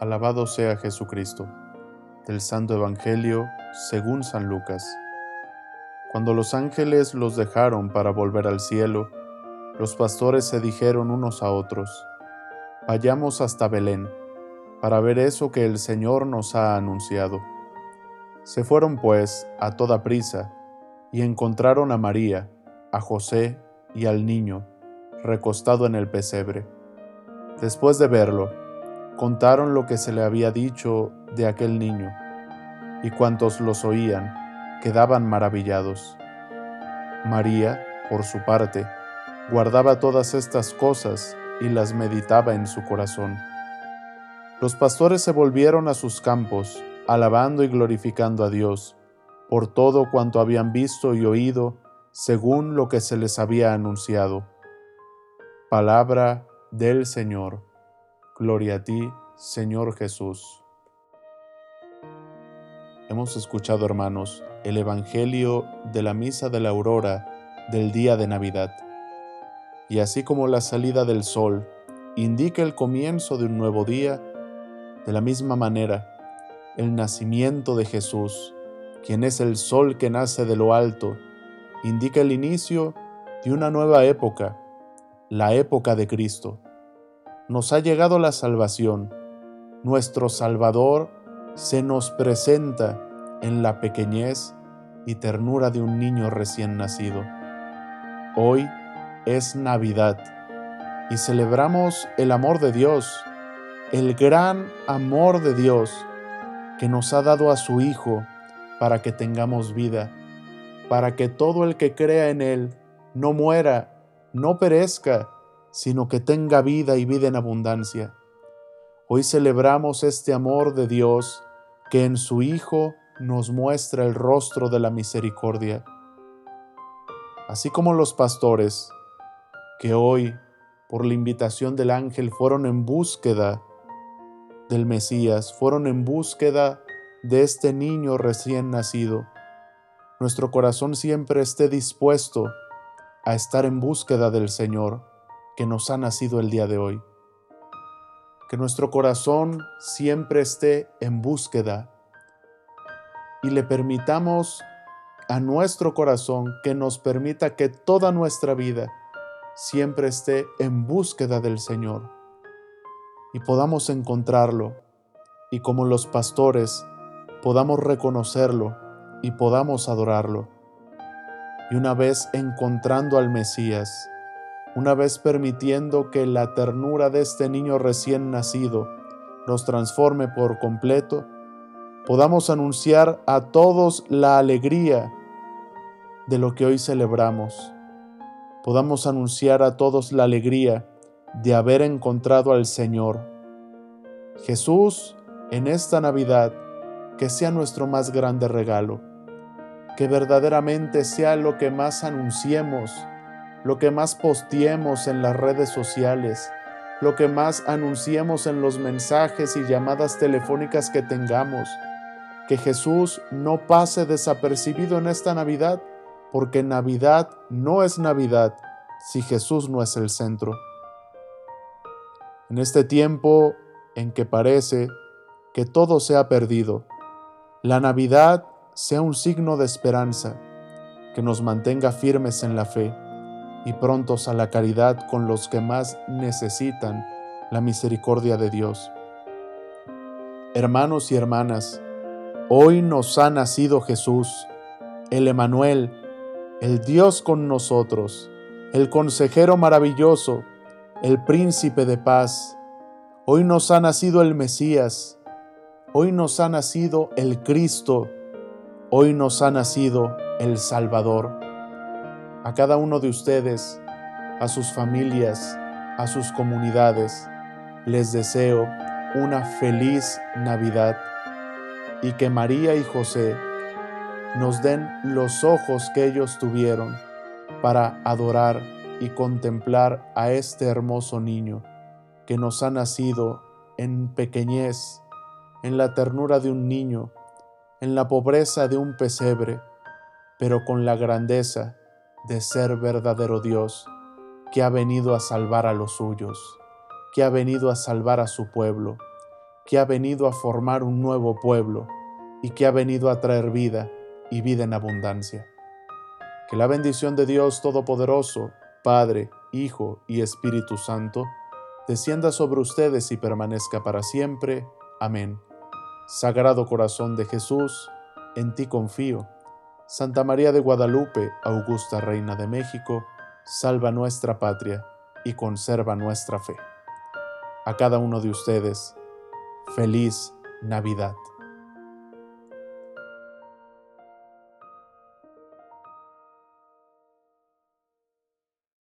Alabado sea Jesucristo. Del Santo Evangelio según San Lucas. Cuando los ángeles los dejaron para volver al cielo, los pastores se dijeron unos a otros, Vayamos hasta Belén, para ver eso que el Señor nos ha anunciado. Se fueron pues a toda prisa, y encontraron a María, a José y al niño, recostado en el pesebre. Después de verlo, contaron lo que se le había dicho de aquel niño, y cuantos los oían quedaban maravillados. María, por su parte, guardaba todas estas cosas y las meditaba en su corazón. Los pastores se volvieron a sus campos, alabando y glorificando a Dios, por todo cuanto habían visto y oído, según lo que se les había anunciado. Palabra del Señor. Gloria a ti, Señor Jesús. Hemos escuchado, hermanos, el Evangelio de la Misa de la Aurora del día de Navidad. Y así como la salida del sol indica el comienzo de un nuevo día, de la misma manera, el nacimiento de Jesús, quien es el sol que nace de lo alto, indica el inicio de una nueva época, la época de Cristo nos ha llegado la salvación. Nuestro Salvador se nos presenta en la pequeñez y ternura de un niño recién nacido. Hoy es Navidad y celebramos el amor de Dios, el gran amor de Dios que nos ha dado a su Hijo para que tengamos vida, para que todo el que crea en Él no muera, no perezca, sino que tenga vida y vida en abundancia. Hoy celebramos este amor de Dios que en su Hijo nos muestra el rostro de la misericordia. Así como los pastores, que hoy, por la invitación del ángel, fueron en búsqueda del Mesías, fueron en búsqueda de este niño recién nacido, nuestro corazón siempre esté dispuesto a estar en búsqueda del Señor que nos ha nacido el día de hoy. Que nuestro corazón siempre esté en búsqueda y le permitamos a nuestro corazón que nos permita que toda nuestra vida siempre esté en búsqueda del Señor y podamos encontrarlo y como los pastores podamos reconocerlo y podamos adorarlo. Y una vez encontrando al Mesías, una vez permitiendo que la ternura de este niño recién nacido nos transforme por completo, podamos anunciar a todos la alegría de lo que hoy celebramos. Podamos anunciar a todos la alegría de haber encontrado al Señor. Jesús, en esta Navidad, que sea nuestro más grande regalo, que verdaderamente sea lo que más anunciemos lo que más posteemos en las redes sociales, lo que más anunciemos en los mensajes y llamadas telefónicas que tengamos. Que Jesús no pase desapercibido en esta Navidad, porque Navidad no es Navidad si Jesús no es el centro. En este tiempo en que parece que todo se ha perdido, la Navidad sea un signo de esperanza que nos mantenga firmes en la fe y prontos a la caridad con los que más necesitan la misericordia de Dios. Hermanos y hermanas, hoy nos ha nacido Jesús, el Emanuel, el Dios con nosotros, el consejero maravilloso, el príncipe de paz. Hoy nos ha nacido el Mesías, hoy nos ha nacido el Cristo, hoy nos ha nacido el Salvador a cada uno de ustedes, a sus familias, a sus comunidades, les deseo una feliz Navidad y que María y José nos den los ojos que ellos tuvieron para adorar y contemplar a este hermoso niño que nos ha nacido en pequeñez, en la ternura de un niño, en la pobreza de un pesebre, pero con la grandeza de ser verdadero Dios, que ha venido a salvar a los suyos, que ha venido a salvar a su pueblo, que ha venido a formar un nuevo pueblo y que ha venido a traer vida y vida en abundancia. Que la bendición de Dios Todopoderoso, Padre, Hijo y Espíritu Santo, descienda sobre ustedes y permanezca para siempre. Amén. Sagrado Corazón de Jesús, en ti confío. Santa María de Guadalupe, Augusta Reina de México, salva nuestra patria y conserva nuestra fe. A cada uno de ustedes, feliz Navidad.